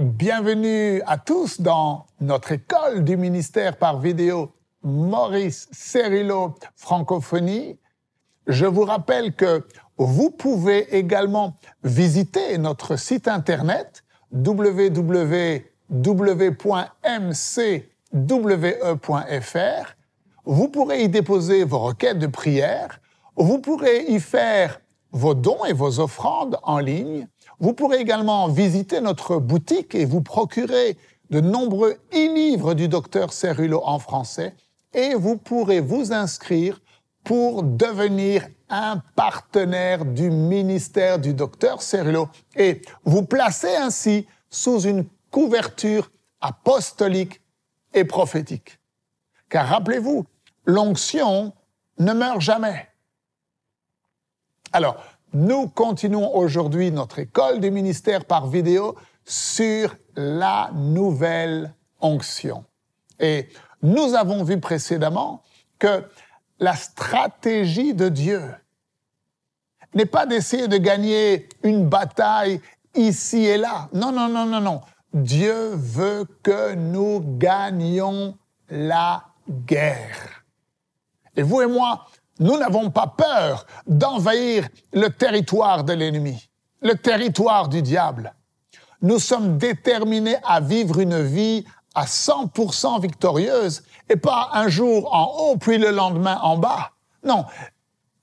Bienvenue à tous dans notre école du ministère par vidéo Maurice Cerillo Francophonie. Je vous rappelle que vous pouvez également visiter notre site internet www.mcwe.fr. Vous pourrez y déposer vos requêtes de prière. Vous pourrez y faire vos dons et vos offrandes en ligne. Vous pourrez également visiter notre boutique et vous procurer de nombreux e-livres du docteur Cerullo en français et vous pourrez vous inscrire pour devenir un partenaire du ministère du docteur Cerullo et vous placer ainsi sous une couverture apostolique et prophétique. Car rappelez-vous, l'onction ne meurt jamais. Alors, nous continuons aujourd'hui notre école du ministère par vidéo sur la nouvelle onction. Et nous avons vu précédemment que la stratégie de Dieu n'est pas d'essayer de gagner une bataille ici et là. Non, non, non, non, non. Dieu veut que nous gagnions la guerre. Et vous et moi, nous n'avons pas peur d'envahir le territoire de l'ennemi, le territoire du diable. Nous sommes déterminés à vivre une vie à 100% victorieuse et pas un jour en haut puis le lendemain en bas. Non,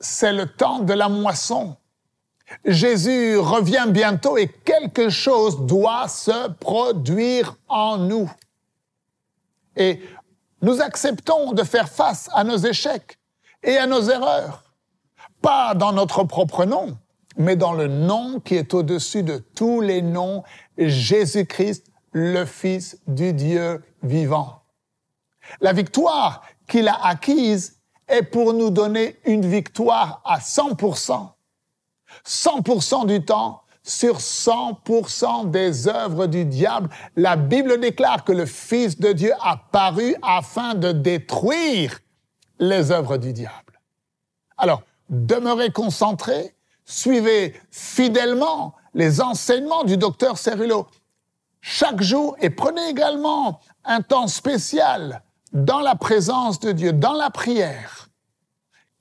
c'est le temps de la moisson. Jésus revient bientôt et quelque chose doit se produire en nous. Et nous acceptons de faire face à nos échecs et à nos erreurs, pas dans notre propre nom, mais dans le nom qui est au-dessus de tous les noms, Jésus-Christ, le Fils du Dieu vivant. La victoire qu'il a acquise est pour nous donner une victoire à 100%. 100% du temps sur 100% des œuvres du diable. La Bible déclare que le Fils de Dieu a paru afin de détruire les œuvres du diable. Alors, demeurez concentrés, suivez fidèlement les enseignements du docteur Cerullo chaque jour et prenez également un temps spécial dans la présence de Dieu, dans la prière.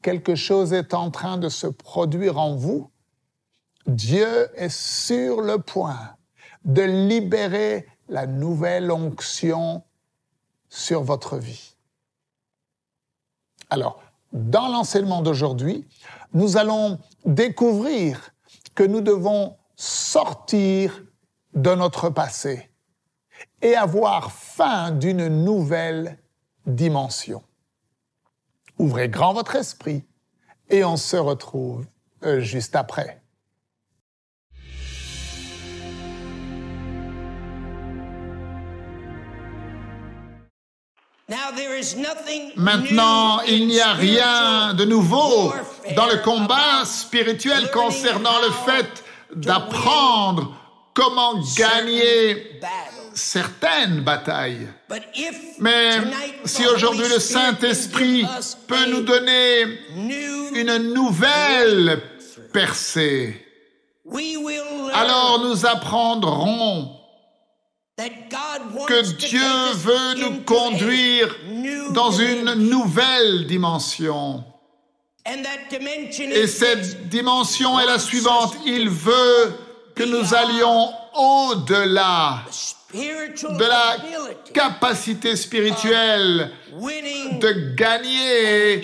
Quelque chose est en train de se produire en vous. Dieu est sur le point de libérer la nouvelle onction sur votre vie. Alors, dans l'enseignement d'aujourd'hui, nous allons découvrir que nous devons sortir de notre passé et avoir fin d'une nouvelle dimension. Ouvrez grand votre esprit et on se retrouve euh, juste après. Maintenant, il n'y a rien de nouveau dans le combat spirituel concernant le fait d'apprendre comment gagner certaines batailles. Mais si aujourd'hui le Saint-Esprit peut nous donner une nouvelle percée, alors nous apprendrons que Dieu veut nous conduire dans une nouvelle dimension. Et cette dimension est la suivante. Il veut que nous allions au-delà de la capacité spirituelle de gagner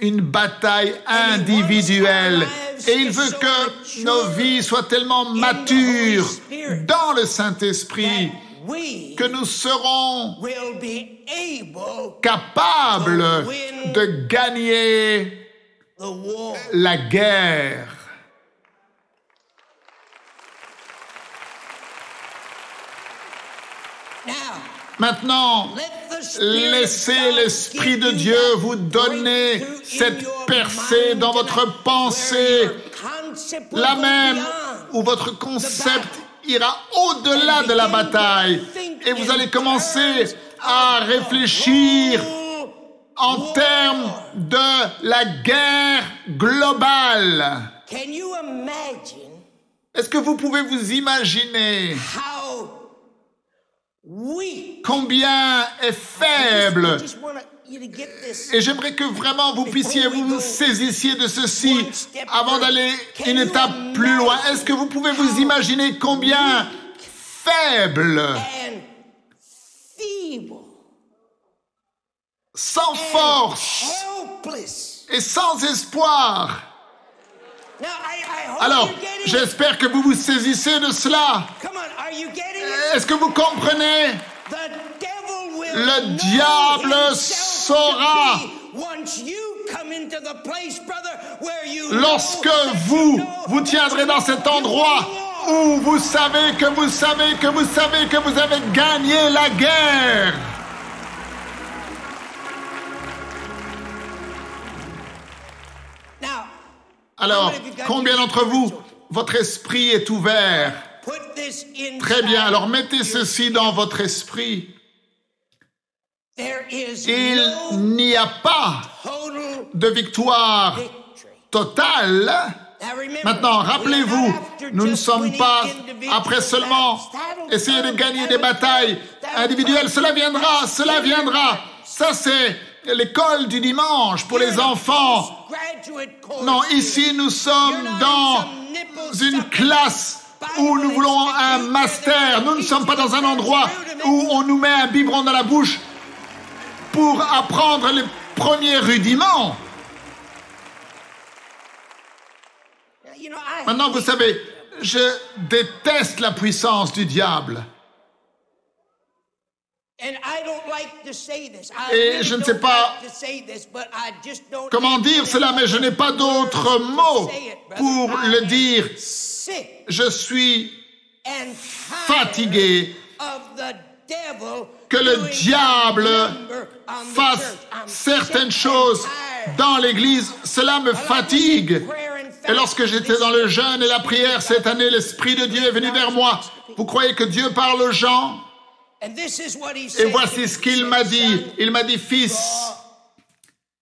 une bataille individuelle. Et il veut que nos vies soient tellement matures dans le Saint-Esprit que nous serons capables de gagner la guerre. Maintenant, laissez l'Esprit de Dieu vous donner cette percée dans votre pensée, la même où votre concept ira au-delà de la bataille et vous allez commencer à réfléchir en termes de la guerre globale. Est-ce que vous pouvez vous imaginer weak. combien est faible. Et j'aimerais que vraiment vous puissiez vous saisissiez de ceci avant d'aller une étape plus loin. Est-ce que vous pouvez vous imaginer combien faible, sans force et sans espoir Alors, j'espère que vous vous saisissez de cela. Est-ce que vous comprenez? Le diable saura. Lorsque vous, vous tiendrez dans cet endroit où vous savez que vous savez que vous savez que vous avez gagné la guerre. Alors, combien d'entre vous, votre esprit est ouvert? Très bien, alors mettez ceci dans votre esprit. Il n'y a pas de victoire totale. Maintenant, rappelez-vous, nous ne sommes pas après seulement essayer de gagner des batailles individuelles. Cela viendra, cela viendra. Ça, c'est l'école du dimanche pour les enfants. Non, ici, nous sommes dans une classe où nous voulons un master. Nous ne sommes pas dans un endroit où on nous met un biberon dans la bouche pour apprendre les premiers rudiments. Maintenant, vous savez, je déteste la puissance du diable. Et je ne sais pas like to say this, but I just don't Comment dire cela, mais je n'ai pas it, brother. pour le dire. Je suis fatigué que le diable fasse certaines choses dans l'Église. Cela me fatigue. Et lorsque j'étais dans le jeûne et la prière cette année, l'Esprit de Dieu est venu vers moi. Vous croyez que Dieu parle aux gens? Et voici ce He qu'il said, m'a dit. "Son, Il m'a dit, fils,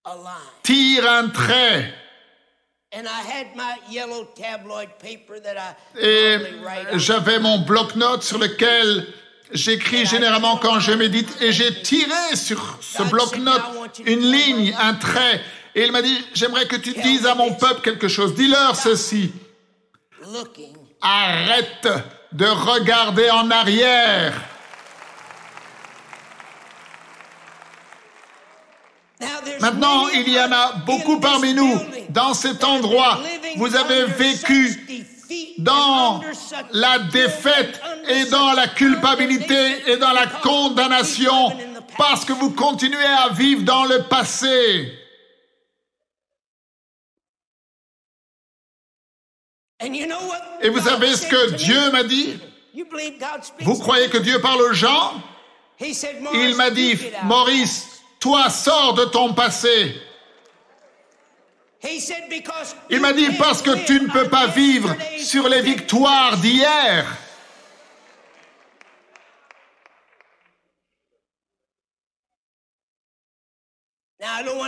draw a line." tire un trait. And I had my yellow tabloid paper that I Et j'avais mon bloc-notes sur lequel j'écris généralement quand je médite. Et j'ai tiré sur ce bloc-notes une ligne, un trait. Et il m'a dit, j'aimerais que tu dises à mon peuple quelque chose. Dis-leur ceci. Arrête de regarder en arrière. Maintenant, il y en a beaucoup parmi nous dans cet endroit. Vous avez vécu dans la défaite et dans la culpabilité et dans la condamnation parce que vous continuez à vivre dans le passé. Et vous savez ce que? Dieu m'a dit? Vous croyez que Dieu parle aux gens? He said, Il m'a dit. Maurice, toi sors de ton passé. Il m'a dit parce que tu ne peux pas vivre sur les victoires d'hier.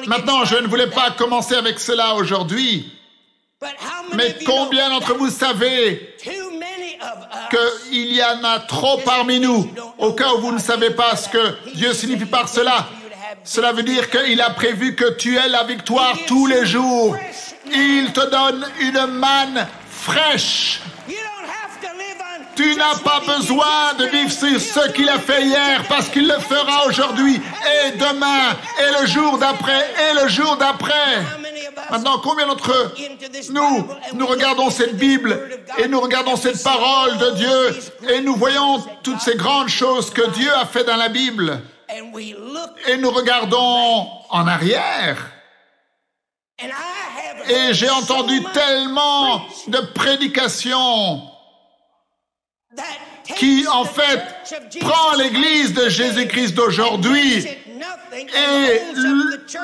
Maintenant, je ne voulais pas commencer avec cela aujourd'hui, mais combien d'entre vous savez qu'il y en a trop parmi nous Au cas où vous ne savez pas ce que Dieu signifie par cela, cela veut dire qu'il a prévu que tu aies la victoire tous les jours. Il te donne une manne fraîche. Tu n'as pas besoin de vivre sur ce qu'il a it fait hier parce qu'il le fera aujourd'hui et demain et le jour d'après et le jour d'après. Maintenant, combien d'entre nous, nous regardons cette Bible et nous regardons cette parole de Dieu et nous voyons toutes ces grandes choses que Dieu a fait dans la Bible et nous regardons en arrière. and I have Et j'ai entendu tellement de prédications qui, en fait, prend l'Église de Christ Jésus-Christ d'aujourd'hui et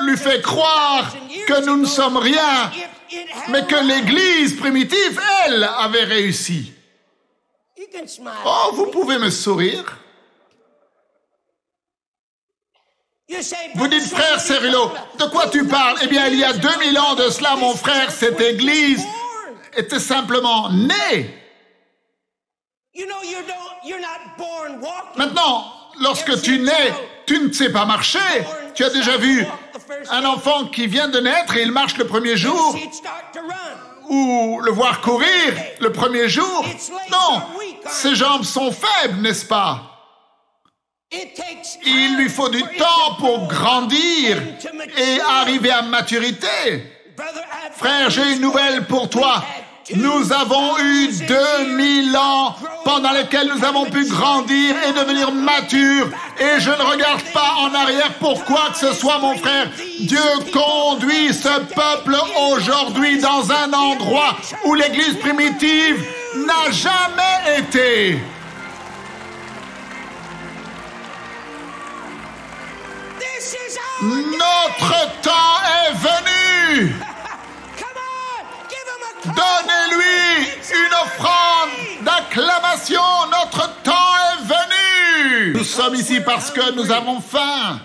lui fait croire 2000 years que nous ne sommes rien, mais que l'Église primitive, elle, avait réussi. You can smile. Oh, vous pouvez me sourire. Vous dites, frère Cérulo, de quoi tu parles? Eh bien, il y a 2000 ans de cela, mon frère, cette église était simplement née. Maintenant, lorsque tu nais, tu ne sais pas marcher. Tu as déjà vu un enfant qui vient de naître et il marche le premier jour ou le voir courir le premier jour. Non, ses jambes sont faibles, n'est-ce pas? Il lui faut du temps pour grandir et arriver à maturité. Frère, j'ai une nouvelle pour toi. Nous avons eu 2000 2000 ans pendant lesquels nous avons pu grandir et devenir matures. Et je ne regarde pas en arrière pour quoi que ce soit, mon frère. Dieu conduit ce peuple aujourd'hui dans un endroit où l'église primitive n'a jamais été. Notre temps est venu. Donnez-lui une offrande d'acclamation. Notre temps est venu. Nous sommes ici parce que nous avons faim.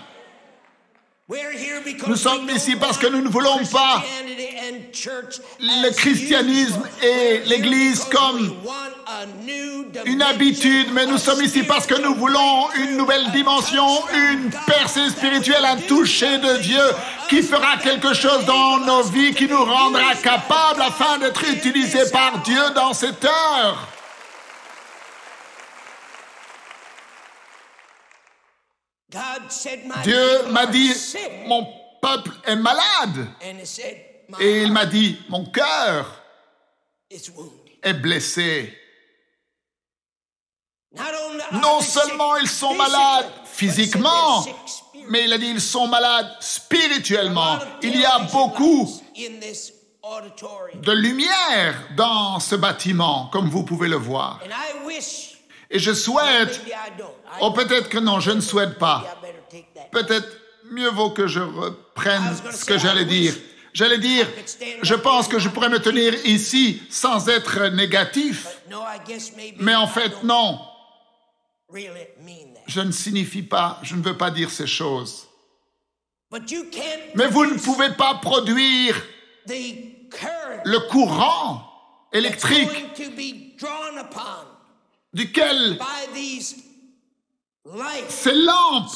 We're here because Nous sommes we ici parce que nous ne voulons pas Christianity and church le christianisme et l'Église comme we want a new une dimension habitude, mais nous sommes ici parce que nous voulons une nouvelle dimension, une percée spirituelle, un toucher de Dieu qui fera quelque chose dans nos vies, qui nous rendra capables afin d'être utilisés par Dieu dans cette heure. Dieu m'a dit, sick." mon peuple est malade. And he said, "My Et il m'a dit, mon cœur est blessé. Non seulement ils sont malades physiquement, mais il a dit, ils sont malades spirituellement. Il y a beaucoup de lumière dans ce bâtiment, comme vous pouvez le voir. Et je souhaite, maybe I don't. I, oh peut-être que non, je ne souhaite pas. Peut-être mieux vaut que je reprenne ce que j'allais dire. J'allais dire, je pense que je pourrais me tenir ici sans être négatif, mais en fait non, je ne signifie pas, je ne veux pas dire ces choses. But you can't Mais vous ne pouvez pas produire le courant électrique duquel ces lampes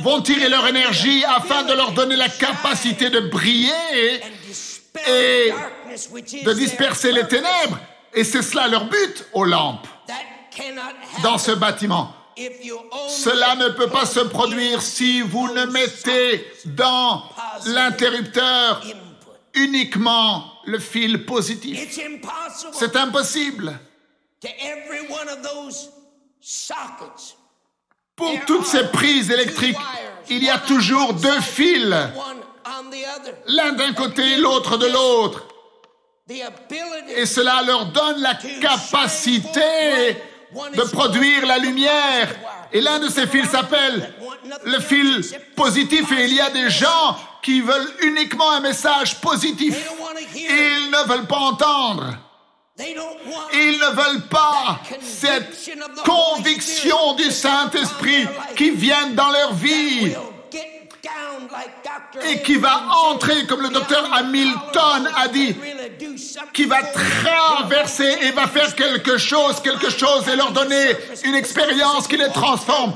vont tirer leur énergie afin de leur donner la capacité de briller et de their disperser les ténèbres. Et c'est cela leur but aux lampes dans ce bâtiment. if you only Cela ne peut pas se produire si vous ne mettez dans l'interrupteur uniquement le fil positif. C'est impossible. Pour toutes ces prises électriques, il y a toujours deux fils, l'un d'un côté et l'autre de l'autre. Et cela leur donne la capacité de produire la lumière. Et l'un de ces fils s'appelle le fil positif. Et il y a des gens qui veulent uniquement un message positif. Ils ne veulent pas entendre. They don't want Ils ne veulent pas cette conviction du Saint-Esprit qui vient dans leur vie et qui va entrer, comme le docteur Hamilton a dit, qui va traverser et va faire quelque chose, quelque chose et leur donner une expérience qui les transforme.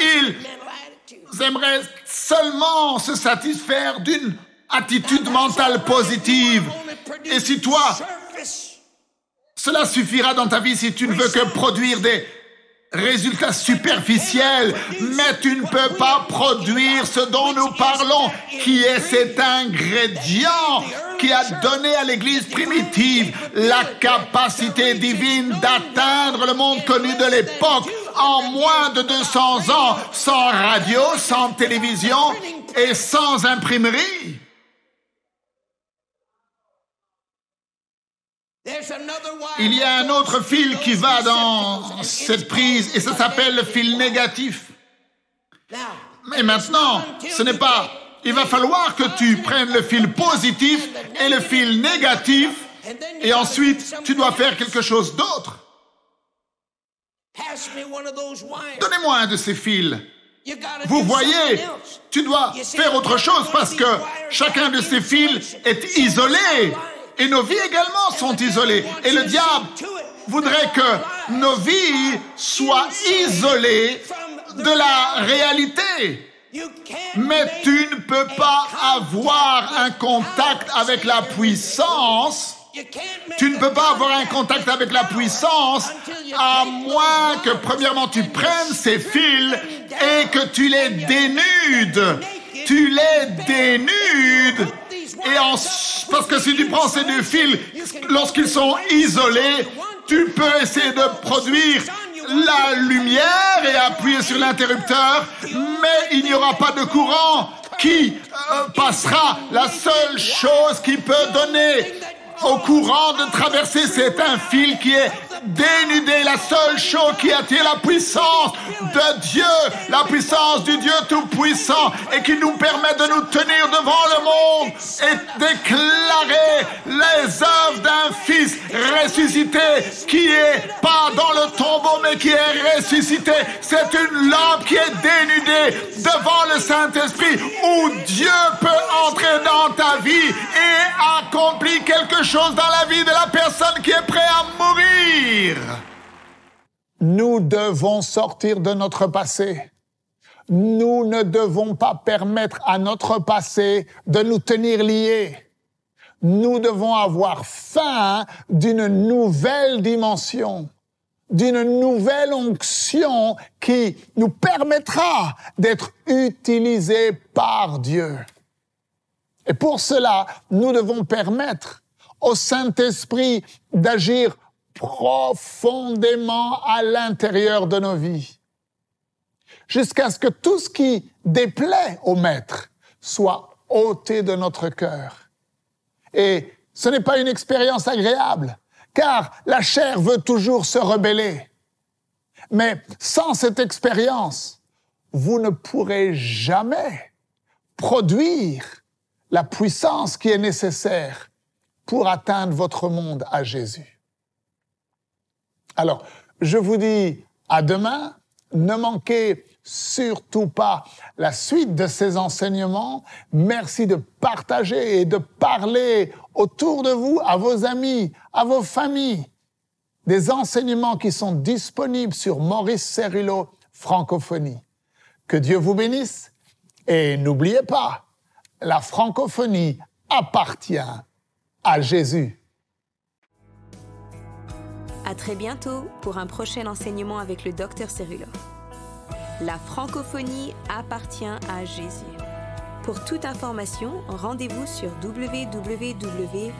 Ils aimeraient seulement se satisfaire d'une attitude mentale positive. Et si toi, cela suffira dans ta vie si tu ne veux que produire des résultats superficiels, mais tu ne peux pas produire ce dont nous parlons, qui est cet ingrédient qui a donné à l'Église primitive la capacité divine d'atteindre le monde connu de l'époque en moins de 200 ans, sans radio, sans télévision et sans imprimerie. Il y a un autre fil qui va dans cette prise et ça s'appelle le fil négatif. Mais maintenant, ce n'est pas... Il va falloir que tu prennes le fil positif et le fil négatif et ensuite tu dois faire quelque chose d'autre. Donnez-moi un de ces fils. Vous voyez, tu dois faire autre chose parce que chacun de ces fils est isolé. Et nos vies également sont isolées. Et le diable voudrait que nos vies soient isolées de la réalité. Mais tu ne peux pas avoir un contact avec la puissance. Tu ne peux pas avoir un contact avec la puissance à moins que premièrement tu prennes ces fils et que tu les dénudes. Tu les dénudes. Et en, parce que si tu prends ces deux fils, lorsqu'ils sont isolés, tu peux essayer de produire la lumière et appuyer sur l'interrupteur, mais il n'y aura pas de courant qui euh, passera. La seule chose qui peut donner au courant de traverser, c'est un fil qui est dénudé. La seule chose qui attire la puissance de Dieu, la puissance du Dieu Tout-Puissant et qui nous permet de nous tenir devant le monde et déclarer les œuvres d'un Fils ressuscité qui est pas dans le tombeau mais qui est ressuscité. C'est une lampe qui est dénudée devant le Saint-Esprit où Dieu peut entrer dans ta vie et accomplir quelque chose dans la vie de la personne qui est prête à mourir. Nous devons sortir de notre passé. Nous ne devons pas permettre à notre passé de nous tenir liés. Nous devons avoir faim d'une nouvelle dimension, d'une nouvelle onction qui nous permettra d'être utilisés par Dieu. Et pour cela, nous devons permettre au Saint-Esprit d'agir profondément à l'intérieur de nos vies, jusqu'à ce que tout ce qui déplaît au Maître soit ôté de notre cœur. Et ce n'est pas une expérience agréable, car la chair veut toujours se rebeller. Mais sans cette expérience, vous ne pourrez jamais produire la puissance qui est nécessaire pour atteindre votre monde à Jésus. Alors, je vous dis à demain. Ne manquez surtout pas la suite de ces enseignements. Merci de partager et de parler autour de vous, à vos amis, à vos familles, des enseignements qui sont disponibles sur Maurice Cerullo Francophonie. Que Dieu vous bénisse et n'oubliez pas, la francophonie appartient à Jésus. À très bientôt pour un prochain enseignement avec le docteur Cerullo. La francophonie appartient à Jésus. Pour toute information, rendez-vous sur www.mcwe.fr.